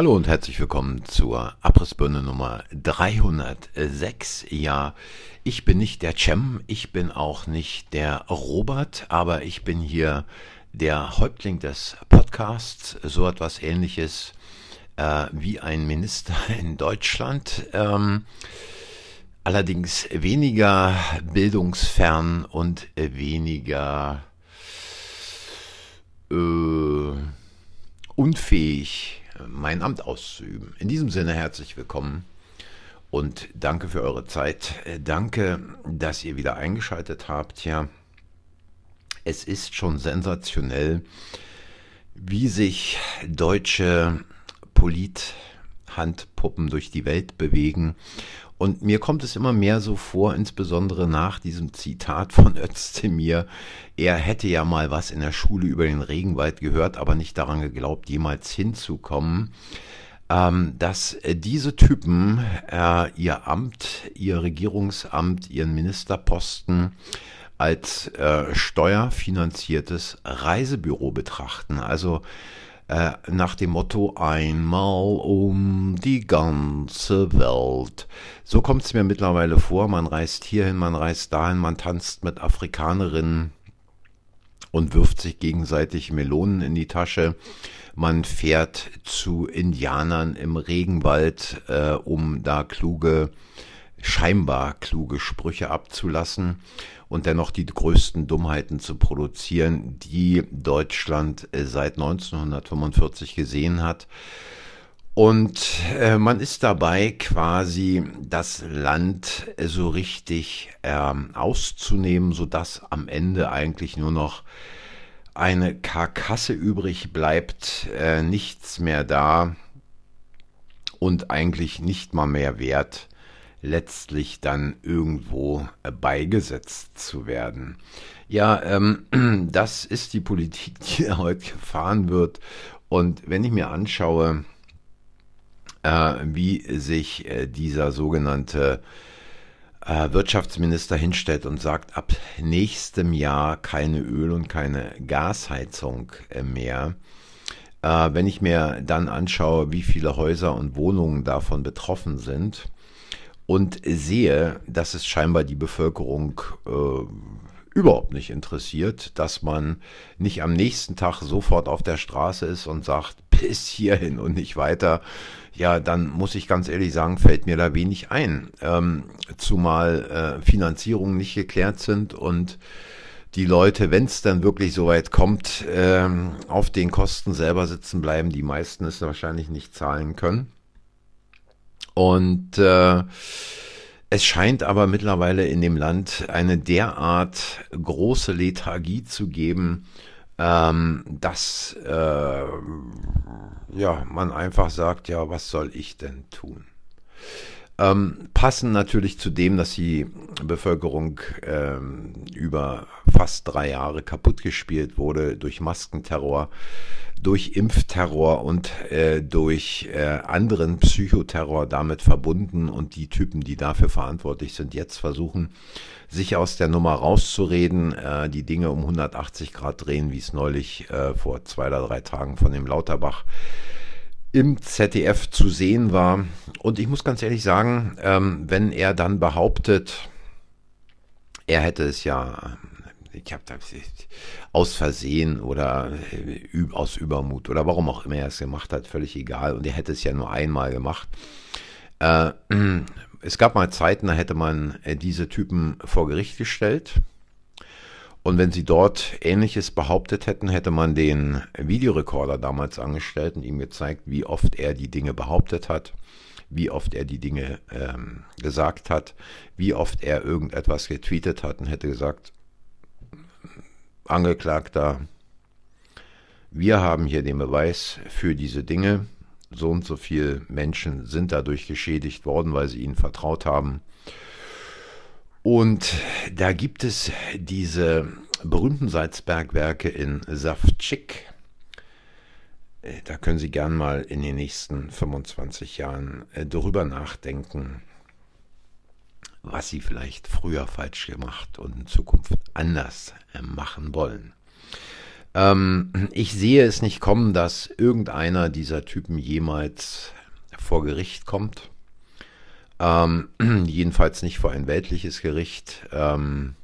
Hallo und herzlich willkommen zur Abrissbirne Nummer 306. Ja, ich bin nicht der Cem, ich bin auch nicht der Robert, aber ich bin hier der Häuptling des Podcasts, so etwas ähnliches äh, wie ein Minister in Deutschland. Ähm, allerdings weniger bildungsfern und weniger äh, unfähig mein Amt auszuüben. In diesem Sinne herzlich willkommen und danke für eure Zeit. Äh, danke, dass ihr wieder eingeschaltet habt. Ja, es ist schon sensationell, wie sich deutsche Polithandpuppen durch die Welt bewegen und mir kommt es immer mehr so vor, insbesondere nach diesem Zitat von Özdemir, er hätte ja mal was in der Schule über den Regenwald gehört, aber nicht daran geglaubt, jemals hinzukommen, ähm, dass diese Typen äh, ihr Amt, ihr Regierungsamt, ihren Ministerposten als äh, steuerfinanziertes Reisebüro betrachten. Also äh, nach dem Motto einmal um die ganze Welt. So kommt es mir mittlerweile vor, man reist hierhin, man reist dahin, man tanzt mit Afrikanerinnen und wirft sich gegenseitig Melonen in die Tasche. Man fährt zu Indianern im Regenwald, äh, um da kluge scheinbar kluge Sprüche abzulassen und dennoch die größten Dummheiten zu produzieren, die Deutschland äh, seit 1945 gesehen hat. Und äh, man ist dabei quasi das Land so richtig ähm, auszunehmen, sodass am Ende eigentlich nur noch eine Karkasse übrig bleibt, äh, nichts mehr da und eigentlich nicht mal mehr wert letztlich dann irgendwo äh, beigesetzt zu werden. Ja, ähm, das ist die Politik, die heute gefahren wird. Und wenn ich mir anschaue, äh, wie sich äh, dieser sogenannte äh, Wirtschaftsminister hinstellt und sagt, ab nächstem Jahr keine Öl- und keine Gasheizung äh, mehr, äh, wenn ich mir dann anschaue, wie viele Häuser und Wohnungen davon betroffen sind, und sehe, dass es scheinbar die Bevölkerung äh, überhaupt nicht interessiert, dass man nicht am nächsten Tag sofort auf der Straße ist und sagt, bis hierhin und nicht weiter, ja, dann muss ich ganz ehrlich sagen, fällt mir da wenig ein. Ähm, zumal äh, Finanzierungen nicht geklärt sind und die Leute, wenn es dann wirklich so weit kommt, äh, auf den Kosten selber sitzen bleiben, die meisten es wahrscheinlich nicht zahlen können. Und äh, es scheint aber mittlerweile in dem Land eine derart große Lethargie zu geben, ähm, dass äh, ja, man einfach sagt, ja, was soll ich denn tun? Ähm, passen natürlich zu dem, dass die Bevölkerung ähm, über fast drei Jahre kaputtgespielt wurde durch Maskenterror, durch Impfterror und äh, durch äh, anderen Psychoterror damit verbunden. Und die Typen, die dafür verantwortlich sind, jetzt versuchen, sich aus der Nummer rauszureden, äh, die Dinge um 180 Grad drehen, wie es neulich äh, vor zwei oder drei Tagen von dem Lauterbach im ZDF zu sehen war. Und ich muss ganz ehrlich sagen, ähm, wenn er dann behauptet, er hätte es ja, ich habe aus Versehen oder äh, aus Übermut oder warum auch immer er es gemacht hat, völlig egal. Und er hätte es ja nur einmal gemacht. Äh, es gab mal Zeiten, da hätte man äh, diese Typen vor Gericht gestellt und wenn sie dort Ähnliches behauptet hätten, hätte man den Videorekorder damals angestellt und ihm gezeigt, wie oft er die Dinge behauptet hat, wie oft er die Dinge ähm, gesagt hat, wie oft er irgendetwas getweetet hat und hätte gesagt, Angeklagter, wir haben hier den Beweis für diese Dinge. So und so viele Menschen sind dadurch geschädigt worden, weil sie ihnen vertraut haben. Und da gibt es diese berühmten Salzbergwerke in Savtschik. Äh, da können Sie gern mal in den nächsten 25 Jahren äh, darüber nachdenken, was Sie vielleicht früher falsch gemacht und in Zukunft anders äh, machen wollen. Ähm, ich sehe es nicht kommen, dass irgendeiner dieser Typen jemals vor Gericht kommt. Ähm, jedenfalls nicht vor ein weltliches Gericht. Ähm,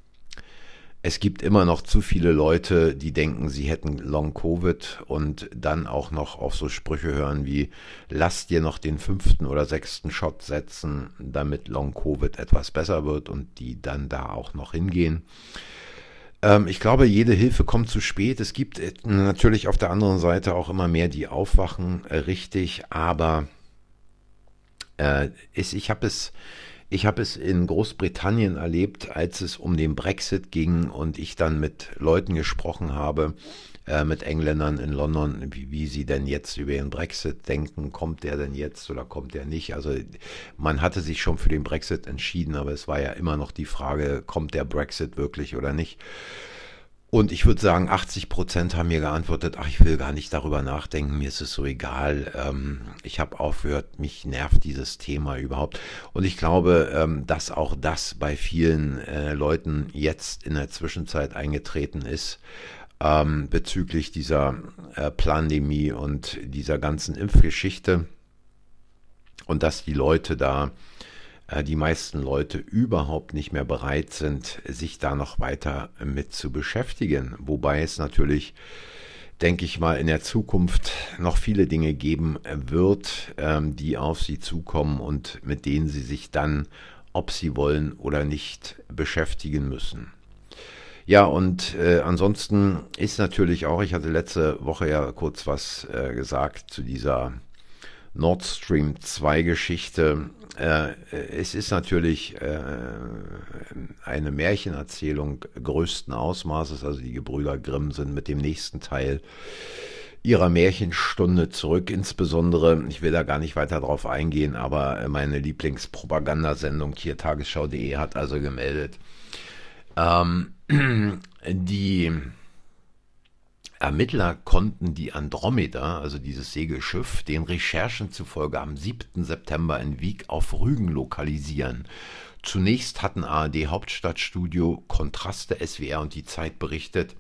es gibt immer noch zu viele Leute, die denken, sie hätten Long Covid und dann auch noch auf so Sprüche hören wie, lass dir noch den fünften oder sechsten Shot setzen, damit Long Covid etwas besser wird und die dann da auch noch hingehen. Ähm, ich glaube, jede Hilfe kommt zu spät. Es gibt äh, natürlich auf der anderen Seite auch immer mehr, die aufwachen, äh, richtig, aber äh, ist, ich habe es ich es in Großbritannien erlebt, als es um den Brexit ging und ich dann mit Leuten gesprochen habe, äh, mit Engländern in London, wie, wie sie denn jetzt über den Brexit denken. Kommt der denn jetzt oder kommt der nicht? Also man hatte sich schon für den Brexit entschieden, aber es war ja immer noch die Frage, kommt der Brexit wirklich oder nicht? Und ich würde sagen, 80 Prozent haben mir geantwortet, ach, ich will gar nicht darüber nachdenken, mir ist es so egal. Ähm, ich habe aufgehört, mich nervt dieses Thema überhaupt. Und ich glaube, ähm, dass auch das bei vielen äh, Leuten jetzt in der Zwischenzeit eingetreten ist ähm, bezüglich dieser äh, Pandemie und dieser ganzen Impfgeschichte. Und dass die Leute da die meisten Leute überhaupt nicht mehr bereit sind, sich da noch weiter mit zu beschäftigen. Wobei es natürlich, denke ich mal, in der Zukunft noch viele Dinge geben wird, ähm, die auf sie zukommen und mit denen sie sich dann, ob sie wollen oder nicht, beschäftigen müssen. Ja, und äh, ansonsten ist natürlich auch, ich hatte letzte Woche ja kurz was äh, gesagt zu dieser Nord Stream 2 Geschichte. Äh, es ist natürlich äh, eine Märchenerzählung größten Ausmaßes. Also die Gebrüder Grimm sind mit dem nächsten Teil ihrer Märchenstunde zurück. Insbesondere, ich will da gar nicht weiter drauf eingehen, aber meine Lieblingspropagandasendung hier tagesschau.de hat also gemeldet, ähm, die Ermittler konnten die Andromeda, also dieses Segelschiff, den Recherchen zufolge am 7. September in Wieg auf Rügen lokalisieren. Zunächst hatten ARD Hauptstadtstudio, Kontraste, SWR und die Zeit berichtet,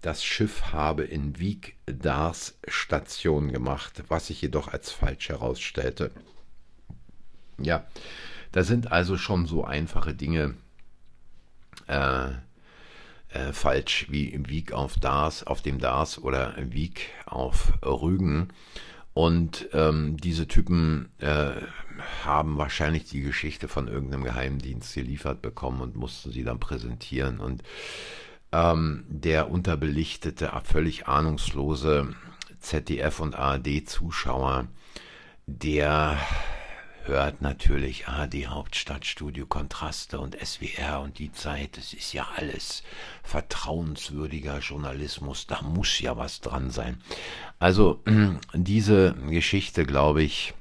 das Schiff habe in Wieg Dars Station gemacht, was sich jedoch als falsch herausstellte. Ja, da sind also schon so einfache Dinge äh, äh, falsch wie Wieg auf Dars, auf dem Dars oder Wieg auf Rügen. Und ähm, diese Typen äh, haben wahrscheinlich die Geschichte von irgendeinem Geheimdienst geliefert bekommen und mussten sie dann präsentieren. Und ähm, der unterbelichtete, völlig ahnungslose ZDF und ARD-Zuschauer, der hört natürlich AD Hauptstadtstudio Kontraste und SWR und die Zeit. Das ist ja alles vertrauenswürdiger Journalismus. Da muss ja was dran sein. Also diese Geschichte, glaube ich,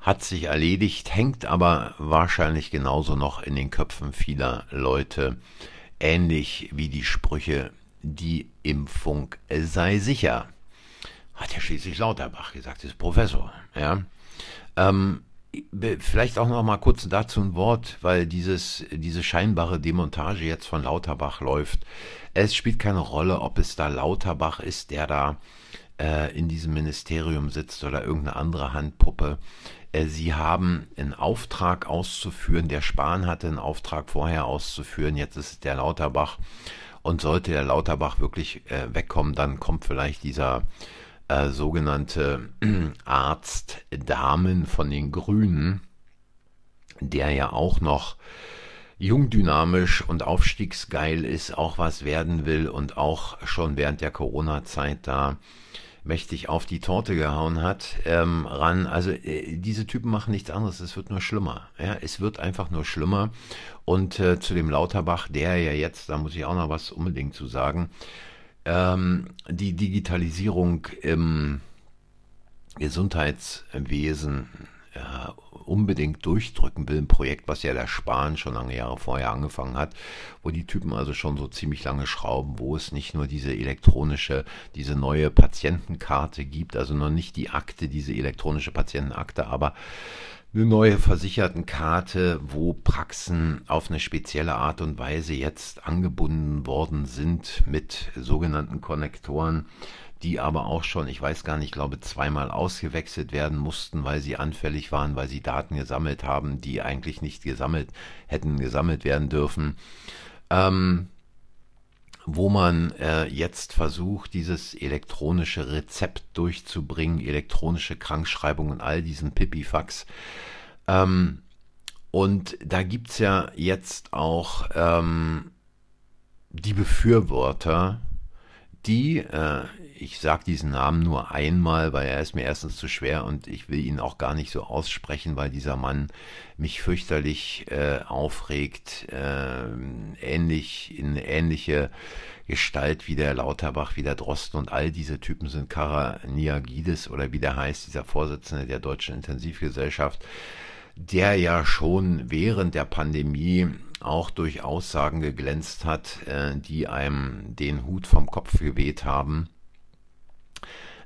hat sich erledigt, hängt aber wahrscheinlich genauso noch in den Köpfen vieler Leute, ähnlich wie die Sprüche, die Impfung sei sicher. Hat ja schließlich Lauterbach gesagt, ist Professor. Ja. Ähm, vielleicht auch noch mal kurz dazu ein Wort, weil dieses, diese scheinbare Demontage jetzt von Lauterbach läuft. Es spielt keine Rolle, ob es da Lauterbach ist, der da äh, in diesem Ministerium sitzt oder irgendeine andere Handpuppe. Äh, sie haben einen Auftrag auszuführen. Der Spahn hatte einen Auftrag vorher auszuführen. Jetzt ist es der Lauterbach. Und sollte der Lauterbach wirklich äh, wegkommen, dann kommt vielleicht dieser äh, sogenannte Arztdamen von den Grünen, der ja auch noch jung, dynamisch und aufstiegsgeil ist, auch was werden will und auch schon während der Corona-Zeit da mächtig auf die Torte gehauen hat, ähm, ran. Also äh, diese Typen machen nichts anderes, es wird nur schlimmer. Ja, es wird einfach nur schlimmer. Und äh, zu dem Lauterbach, der ja jetzt, da muss ich auch noch was unbedingt zu sagen, ähm, die Digitalisierung im Gesundheitswesen ja, unbedingt durchdrücken will. Ein Projekt, was ja der Spahn schon lange Jahre vorher angefangen hat, wo die Typen also schon so ziemlich lange schrauben, wo es nicht nur diese elektronische, diese neue Patientenkarte gibt, also noch nicht die Akte, diese elektronische Patientenakte, aber eine neue Versichertenkarte, wo Praxen auf eine spezielle Art und Weise jetzt angebunden worden sind mit sogenannten Konnektoren, die aber auch schon, ich weiß gar nicht, ich glaube zweimal ausgewechselt werden mussten, weil sie anfällig waren, weil sie Daten gesammelt haben, die eigentlich nicht gesammelt hätten gesammelt werden dürfen. Ähm, wo man äh, jetzt versucht, dieses elektronische Rezept durchzubringen, elektronische Krankschreibung und all diesen Pipifax. Ähm, und da gibt es ja jetzt auch ähm, die Befürworter, die, äh, ich sage diesen Namen nur einmal, weil er ist mir erstens zu schwer und ich will ihn auch gar nicht so aussprechen, weil dieser Mann mich fürchterlich äh, aufregt, äh, ähnlich in ähnliche Gestalt wie der Lauterbach, wie der Drosten und all diese Typen sind Karaniagidis oder wie der heißt, dieser Vorsitzende der Deutschen Intensivgesellschaft, der ja schon während der Pandemie auch durch Aussagen geglänzt hat, äh, die einem den Hut vom Kopf geweht haben.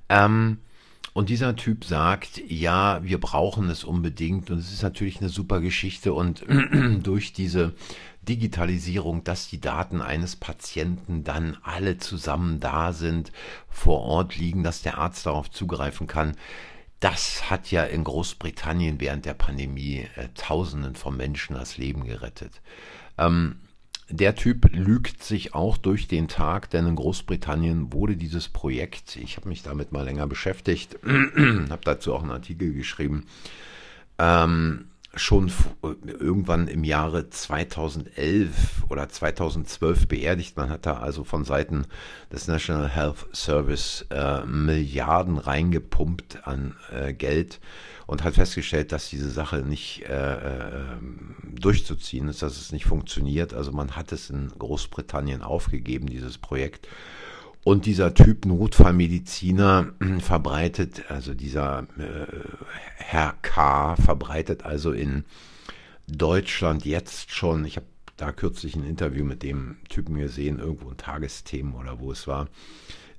Ähm, und dieser Typ sagt, ja, wir brauchen es unbedingt. Und es ist natürlich eine super Geschichte. Und durch diese Digitalisierung, dass die Daten eines Patienten dann alle zusammen da sind, vor Ort liegen, dass der Arzt darauf zugreifen kann, das hat ja in Großbritannien während der Pandemie äh, Tausenden von Menschen das Leben gerettet. Ähm, der Typ lügt sich auch durch den Tag, denn in Großbritannien wurde dieses Projekt, ich habe mich damit mal länger beschäftigt, habe dazu auch einen Artikel geschrieben, ähm, schon irgendwann im Jahre 2011 oder 2012 beerdigt. Man hat da also von Seiten des National Health Service äh, Milliarden reingepumpt an äh, Geld und hat festgestellt, dass diese Sache nicht äh, äh, durchzuziehen ist, dass es nicht funktioniert. Also man hat es in Großbritannien aufgegeben, dieses Projekt. Und dieser Typ Notfallmediziner verbreitet, also dieser äh, Herr K. verbreitet also in Deutschland jetzt schon, ich habe da kürzlich ein Interview mit dem Typen gesehen, irgendwo in Tagesthemen oder wo es war,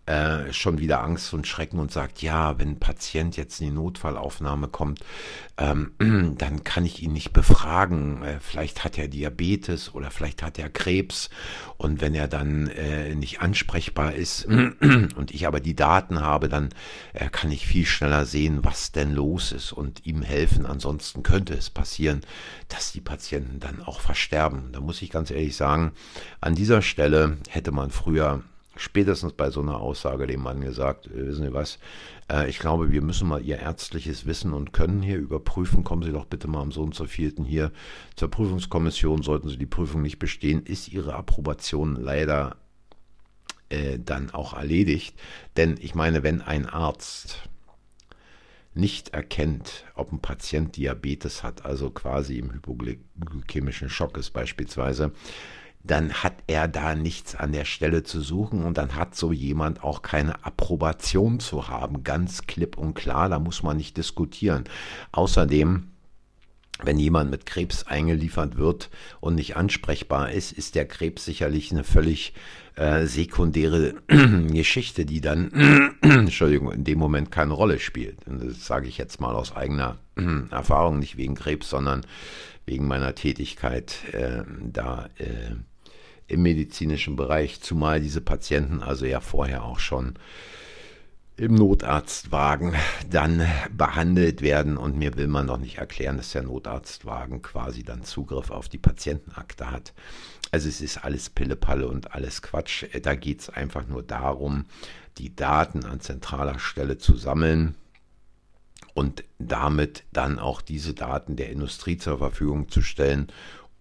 äh, schon wieder Angst und Schrecken und sagt, ja, wenn ein Patient jetzt in die Notfallaufnahme kommt, ähm, dann kann ich ihn nicht befragen. Äh, vielleicht hat er Diabetes oder vielleicht hat er Krebs. Und wenn er dann äh, nicht ansprechbar ist und ich aber die Daten habe, dann äh, kann ich viel schneller sehen, was denn los ist und ihm helfen. Ansonsten könnte es passieren, dass die Patienten dann auch versterben. Da muss ich ganz ehrlich sagen, an dieser Stelle hätte man früher spätestens bei so einer Aussage dem Mann gesagt, äh, wissen Sie was, äh, ich glaube, wir müssen mal Ihr ärztliches Wissen und Können hier überprüfen. Kommen Sie doch bitte mal am Sohn zur vierten hier zur Prüfungskommission. Sollten Sie die Prüfung nicht bestehen, ist Ihre Approbation leider äh, dann auch erledigt. Denn ich meine, wenn ein Arzt nicht erkennt, ob ein Patient Diabetes hat, also quasi im hypoglykämischen Schock ist beispielsweise, dann hat er da nichts an der Stelle zu suchen und dann hat so jemand auch keine Approbation zu haben. Ganz klipp und klar, da muss man nicht diskutieren. Außerdem, wenn jemand mit Krebs eingeliefert wird und nicht ansprechbar ist, ist der Krebs sicherlich eine völlig äh, sekundäre Geschichte, die dann, Entschuldigung, in dem Moment keine Rolle spielt. Und das sage ich jetzt mal aus eigener Erfahrung, nicht wegen Krebs, sondern wegen meiner Tätigkeit äh, da äh, im medizinischen Bereich, zumal diese Patienten also ja vorher auch schon im Notarztwagen dann behandelt werden und mir will man doch nicht erklären, dass der Notarztwagen quasi dann Zugriff auf die Patientenakte hat. Also es ist alles Pillepalle und alles Quatsch. Da geht es einfach nur darum, die Daten an zentraler Stelle zu sammeln und damit dann auch diese Daten der Industrie zur Verfügung zu stellen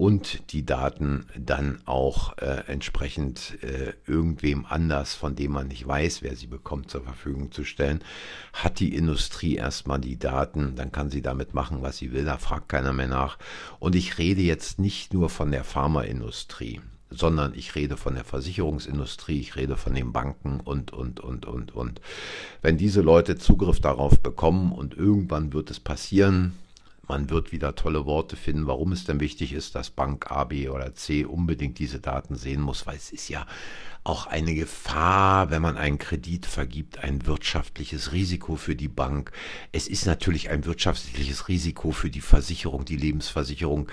und die Daten dann auch äh, entsprechend äh, irgendwem anders, von dem man nicht weiß, wer sie bekommt, zur Verfügung zu stellen, hat die Industrie erstmal die Daten, dann kann sie damit machen, was sie will, da fragt keiner mehr nach. Und ich rede jetzt nicht nur von der Pharmaindustrie sondern ich rede von der Versicherungsindustrie, ich rede von den Banken und, und, und, und, und. Wenn diese Leute Zugriff darauf bekommen und irgendwann wird es passieren, man wird wieder tolle Worte finden, warum es denn wichtig ist, dass Bank A, B oder C unbedingt diese Daten sehen muss, weil es ist ja auch eine Gefahr, wenn man einen Kredit vergibt, ein wirtschaftliches Risiko für die Bank. Es ist natürlich ein wirtschaftliches Risiko für die Versicherung, die Lebensversicherung.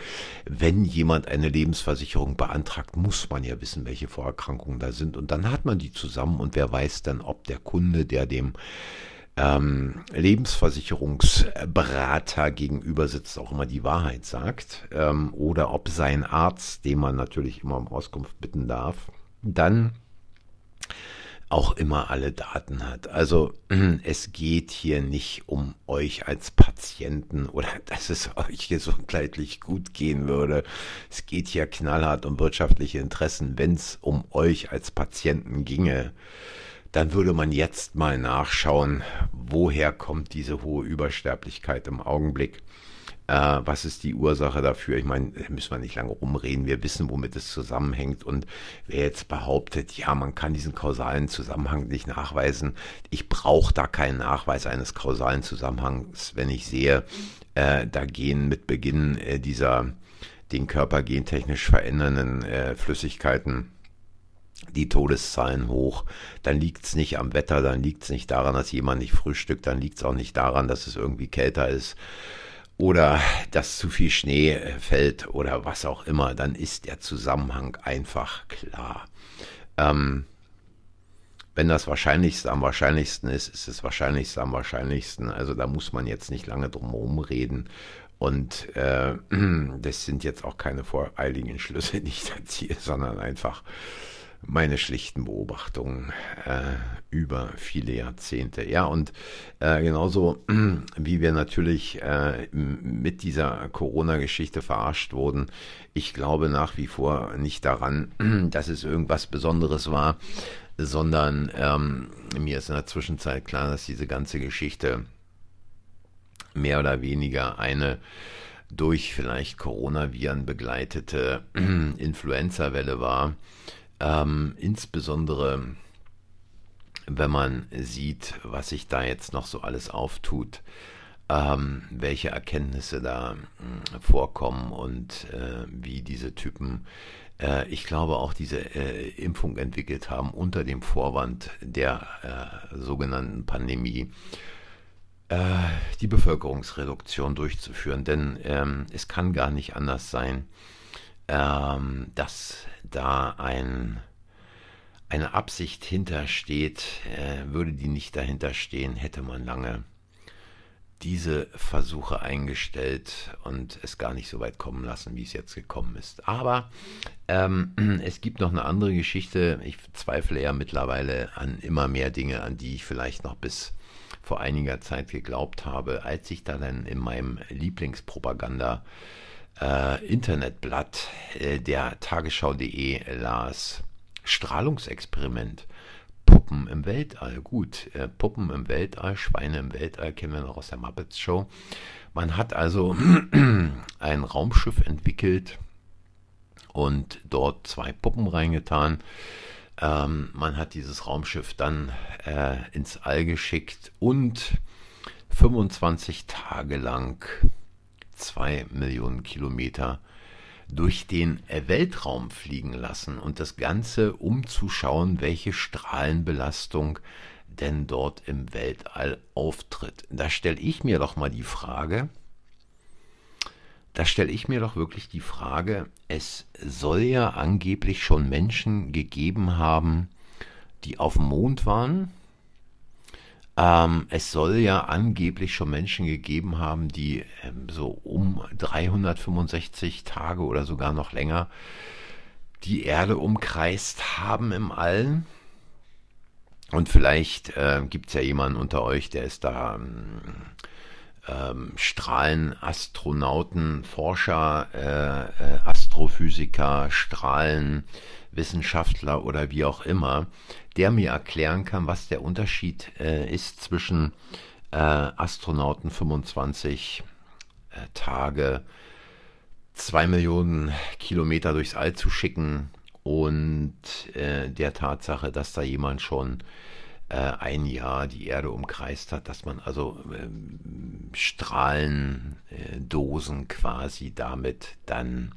Wenn jemand eine Lebensversicherung beantragt, muss man ja wissen, welche Vorerkrankungen da sind. Und dann hat man die zusammen und wer weiß dann, ob der Kunde, der dem ähm, Lebensversicherungsberater gegenüber sitzt, auch immer die Wahrheit sagt, ähm, oder ob sein Arzt, den man natürlich immer um Auskunft bitten darf, dann auch immer alle Daten hat. Also es geht hier nicht um euch als Patienten oder dass es euch gesundheitlich gut gehen würde. Es geht hier knallhart um wirtschaftliche Interessen. Wenn es um euch als Patienten ginge, dann würde man jetzt mal nachschauen, woher kommt diese hohe Übersterblichkeit im Augenblick. Äh, was ist die Ursache dafür? Ich meine, da müssen wir nicht lange rumreden. Wir wissen, womit es zusammenhängt. Und wer jetzt behauptet, ja, man kann diesen kausalen Zusammenhang nicht nachweisen, ich brauche da keinen Nachweis eines kausalen Zusammenhangs, wenn ich sehe, äh, da gehen mit Beginn äh, dieser den Körper gentechnisch verändernden äh, Flüssigkeiten die Todeszahlen hoch, dann liegt es nicht am Wetter, dann liegt es nicht daran, dass jemand nicht frühstückt, dann liegt es auch nicht daran, dass es irgendwie kälter ist oder dass zu viel Schnee äh, fällt oder was auch immer, dann ist der Zusammenhang einfach klar. Ähm, wenn das Wahrscheinlichste am wahrscheinlichsten ist, ist es Wahrscheinlichste am wahrscheinlichsten. Also da muss man jetzt nicht lange drum reden. Und äh, das sind jetzt auch keine voreiligen Schlüsse, die ich da ziehe, sondern einfach meine schlichten Beobachtungen äh, über viele Jahrzehnte. Ja, und äh, genauso wie wir natürlich äh, mit dieser Corona-Geschichte verarscht wurden, ich glaube nach wie vor nicht daran, dass es irgendwas Besonderes war, sondern ähm, mir ist in der Zwischenzeit klar, dass diese ganze Geschichte mehr oder weniger eine durch vielleicht Coronaviren begleitete Influenza-Welle war ähm, insbesondere wenn man sieht, was sich da jetzt noch so alles auftut, ähm, welche Erkenntnisse da äh, vorkommen und äh, wie diese Typen, äh, ich glaube auch diese äh, Impfung entwickelt haben unter dem Vorwand der äh, sogenannten Pandemie äh, die Bevölkerungsreduktion durchzuführen. Denn ähm, es kann gar nicht anders sein, ähm, dass da ein, eine Absicht hintersteht, äh, würde die nicht dahinter stehen, hätte man lange diese Versuche eingestellt und es gar nicht so weit kommen lassen, wie es jetzt gekommen ist. Aber ähm, es gibt noch eine andere Geschichte. Ich zweifle ja mittlerweile an immer mehr Dinge, an die ich vielleicht noch bis vor einiger Zeit geglaubt habe, als ich dann in meinem Lieblingspropaganda äh, Internetblatt äh, der Tagesschau.de las. Strahlungsexperiment. Puppen im Weltall. Gut, äh, Puppen im Weltall, Schweine im Weltall kennen wir noch aus der Muppets Show. Man hat also ein Raumschiff entwickelt und dort zwei Puppen reingetan. Ähm, man hat dieses Raumschiff dann äh, ins All geschickt und 25 Tage lang zwei Millionen Kilometer durch den Weltraum fliegen lassen und das Ganze um zu schauen, welche Strahlenbelastung denn dort im Weltall auftritt. Da stelle ich mir doch mal die Frage, da stelle ich mir doch wirklich die Frage, es soll ja angeblich schon Menschen gegeben haben, die auf dem Mond waren, ähm, es soll ja angeblich schon Menschen gegeben haben, die ähm, so um 365 Tage oder sogar noch länger die Erde umkreist haben im Allen. Und vielleicht äh, gibt es ja jemanden unter euch, der ist da ähm, ähm, Strahlen, Astronauten, Forscher, äh, äh, Astrophysiker, Strahlenwissenschaftler oder wie auch immer, der mir erklären kann, was der Unterschied äh, ist zwischen äh, Astronauten 25 äh, Tage, zwei Millionen Kilometer durchs All zu schicken und äh, der Tatsache, dass da jemand schon äh, ein Jahr die Erde umkreist hat, dass man also ähm, Strahlendosen quasi damit dann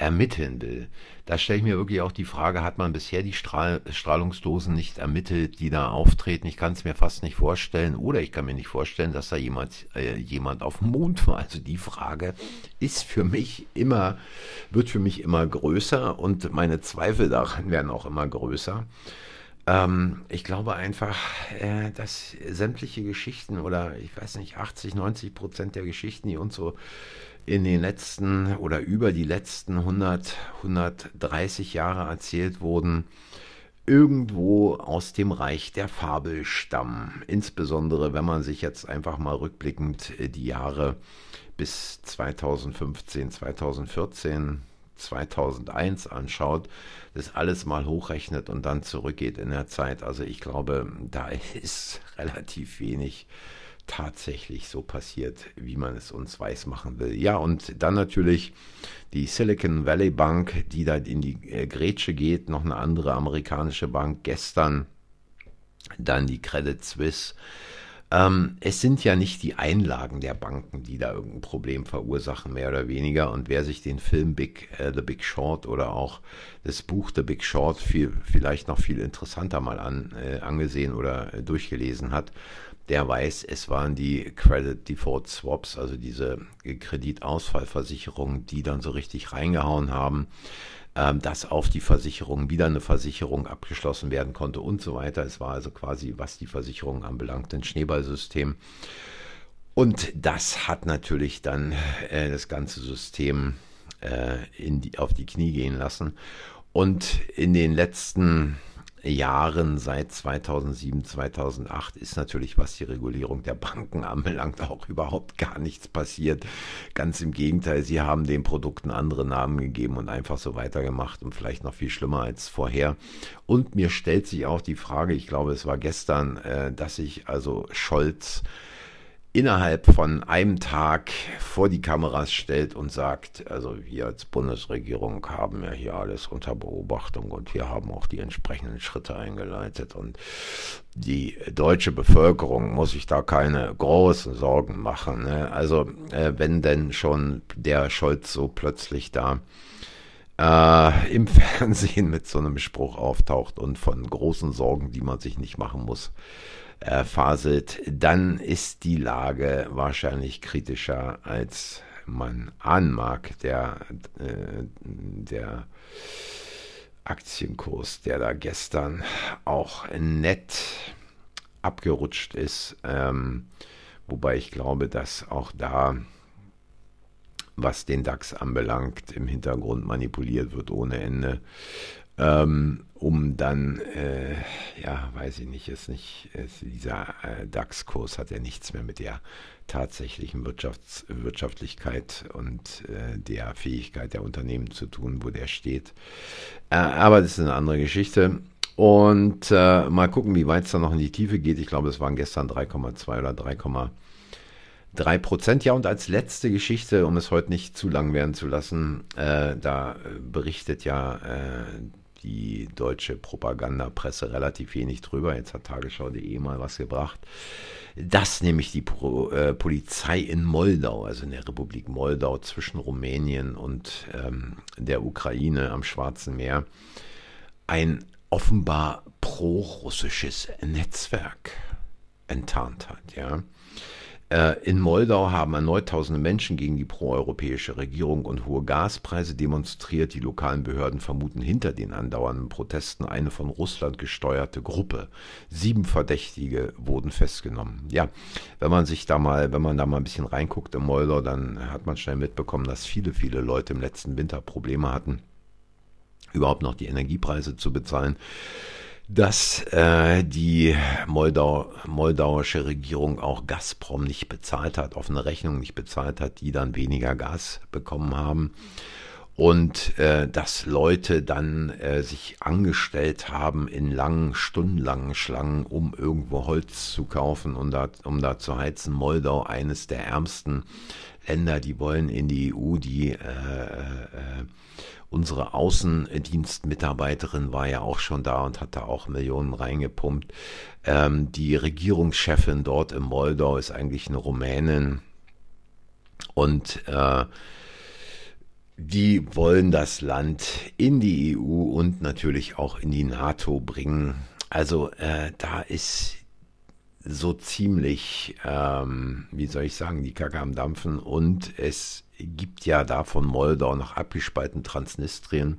ermitteln will. Da stelle ich mir wirklich auch die Frage, hat man bisher die Strahl Strahlungsdosen nicht ermittelt, die da auftreten? Ich kann es mir fast nicht vorstellen. Oder ich kann mir nicht vorstellen, dass da jemand, äh, jemand auf dem Mond war. Also die Frage ist für mich immer, wird für mich immer größer und meine Zweifel daran werden auch immer größer. Ähm, ich glaube einfach, äh, dass sämtliche Geschichten oder ich weiß nicht, 80, 90 Prozent der Geschichten, die uns so in den letzten oder über die letzten 100, 130 Jahre erzählt wurden, irgendwo aus dem Reich der Fabel stammen. Insbesondere wenn man sich jetzt einfach mal rückblickend äh, die Jahre bis 2015, 2014, 2001 anschaut, das alles mal hochrechnet und dann zurückgeht in der Zeit. Also ich glaube, da ist relativ wenig tatsächlich so passiert, wie man es uns weiß machen will. Ja, und dann natürlich die Silicon Valley Bank, die da in die äh, Grätsche geht, noch eine andere amerikanische Bank gestern, dann die Credit Suisse. Ähm, es sind ja nicht die Einlagen der Banken, die da irgendein Problem verursachen, mehr oder weniger. Und wer sich den Film Big, äh, The Big Short oder auch das Buch The Big Short viel, vielleicht noch viel interessanter mal an, äh, angesehen oder äh, durchgelesen hat, der weiß, es waren die Credit Default Swaps, also diese Kreditausfallversicherungen, die dann so richtig reingehauen haben, ähm, dass auf die Versicherung wieder eine Versicherung abgeschlossen werden konnte und so weiter. Es war also quasi, was die Versicherung anbelangt, ein Schneeballsystem. Und das hat natürlich dann äh, das ganze System äh, die, auf die Knie gehen lassen. Und in den letzten Jahren seit 2007, 2008 ist natürlich, was die Regulierung der Banken anbelangt, auch überhaupt gar nichts passiert. Ganz im Gegenteil, sie haben den Produkten andere Namen gegeben und einfach so weitergemacht und vielleicht noch viel schlimmer als vorher. Und mir stellt sich auch die Frage, ich glaube, es war gestern, äh, dass sich also Scholz innerhalb von einem Tag vor die Kameras stellt und sagt, also wir als Bundesregierung haben ja hier alles unter Beobachtung und wir haben auch die entsprechenden Schritte eingeleitet und die deutsche Bevölkerung muss sich da keine großen Sorgen machen. Ne? Also äh, wenn denn schon der Scholz so plötzlich da äh, im Fernsehen mit so einem Spruch auftaucht und von großen Sorgen, die man sich nicht machen muss, äh, faselt, dann ist die Lage wahrscheinlich kritischer, als man ahnen mag. Der, äh, der Aktienkurs, der da gestern auch nett abgerutscht ist, ähm, wobei ich glaube, dass auch da was den DAX anbelangt, im Hintergrund manipuliert wird ohne Ende ähm, um dann, äh, ja, weiß ich nicht, ist nicht, ist dieser äh, DAX-Kurs hat ja nichts mehr mit der tatsächlichen Wirtschafts Wirtschaftlichkeit und äh, der Fähigkeit der Unternehmen zu tun, wo der steht. Äh, aber das ist eine andere Geschichte. Und äh, mal gucken, wie weit es dann noch in die Tiefe geht. Ich glaube, es waren gestern 3,2 oder 3,3 Prozent. Ja, und als letzte Geschichte, um es heute nicht zu lang werden zu lassen, äh, da berichtet ja äh, die deutsche Propagandapresse relativ wenig drüber. Jetzt hat Tagesschau.de mal was gebracht. Dass nämlich die Pro, äh, Polizei in Moldau, also in der Republik Moldau zwischen Rumänien und ähm, der Ukraine am Schwarzen Meer, ein offenbar pro-russisches Netzwerk enttarnt hat. Ja. Äh, in Moldau haben erneut tausende Menschen gegen die proeuropäische Regierung und hohe Gaspreise demonstriert. Die lokalen Behörden vermuten hinter den andauernden Protesten eine von Russland gesteuerte Gruppe. Sieben Verdächtige wurden festgenommen. Ja, wenn man sich da mal, wenn man da mal ein bisschen reinguckt in Moldau, dann hat man schnell mitbekommen, dass viele, viele Leute im letzten Winter Probleme hatten, überhaupt noch die Energiepreise zu bezahlen dass äh, die Moldau, moldauische Regierung auch Gazprom nicht bezahlt hat, offene Rechnung nicht bezahlt hat, die dann weniger Gas bekommen haben. Und äh, dass Leute dann äh, sich angestellt haben in langen, stundenlangen Schlangen, um irgendwo Holz zu kaufen und da, um da zu heizen. Moldau, eines der ärmsten Länder, die wollen in die EU, die äh, äh, Unsere Außendienstmitarbeiterin war ja auch schon da und hat da auch Millionen reingepumpt. Ähm, die Regierungschefin dort in Moldau ist eigentlich eine Rumänin. Und äh, die wollen das Land in die EU und natürlich auch in die NATO bringen. Also äh, da ist so ziemlich, ähm, wie soll ich sagen, die Kacke am Dampfen. Und es gibt ja da von Moldau nach abgespalten Transnistrien,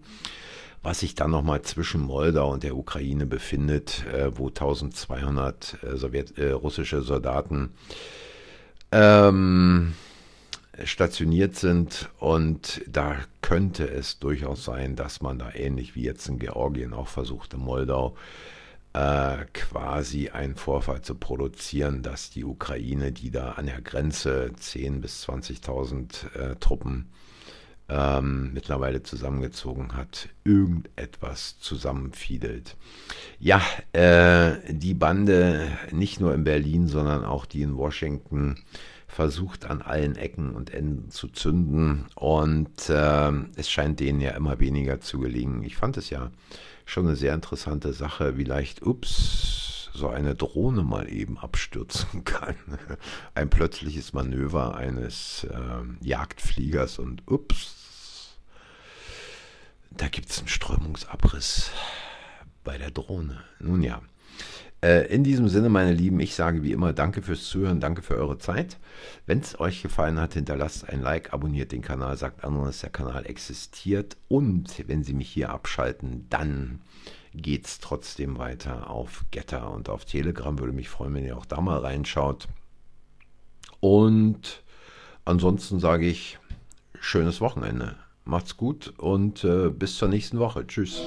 was sich dann nochmal zwischen Moldau und der Ukraine befindet, äh, wo 1200 äh, Sowjet, äh, russische Soldaten ähm, stationiert sind. Und da könnte es durchaus sein, dass man da ähnlich wie jetzt in Georgien auch versucht, in Moldau, äh, quasi einen Vorfall zu produzieren, dass die Ukraine, die da an der Grenze 10.000 bis 20.000 äh, Truppen ähm, mittlerweile zusammengezogen hat, irgendetwas zusammenfiedelt. Ja, äh, die Bande nicht nur in Berlin, sondern auch die in Washington versucht an allen Ecken und Enden zu zünden und äh, es scheint denen ja immer weniger zu gelingen. Ich fand es ja schon eine sehr interessante Sache, wie leicht, ups, so eine Drohne mal eben abstürzen kann. Ein plötzliches Manöver eines äh, Jagdfliegers und ups, da gibt es einen Strömungsabriss bei der Drohne. Nun ja. Äh, in diesem Sinne, meine Lieben, ich sage wie immer Danke fürs Zuhören, danke für eure Zeit. Wenn es euch gefallen hat, hinterlasst ein Like, abonniert den Kanal, sagt anderen, dass der Kanal existiert. Und wenn Sie mich hier abschalten, dann geht es trotzdem weiter auf Getter und auf Telegram. Würde mich freuen, wenn ihr auch da mal reinschaut. Und ansonsten sage ich schönes Wochenende. Macht's gut und äh, bis zur nächsten Woche. Tschüss.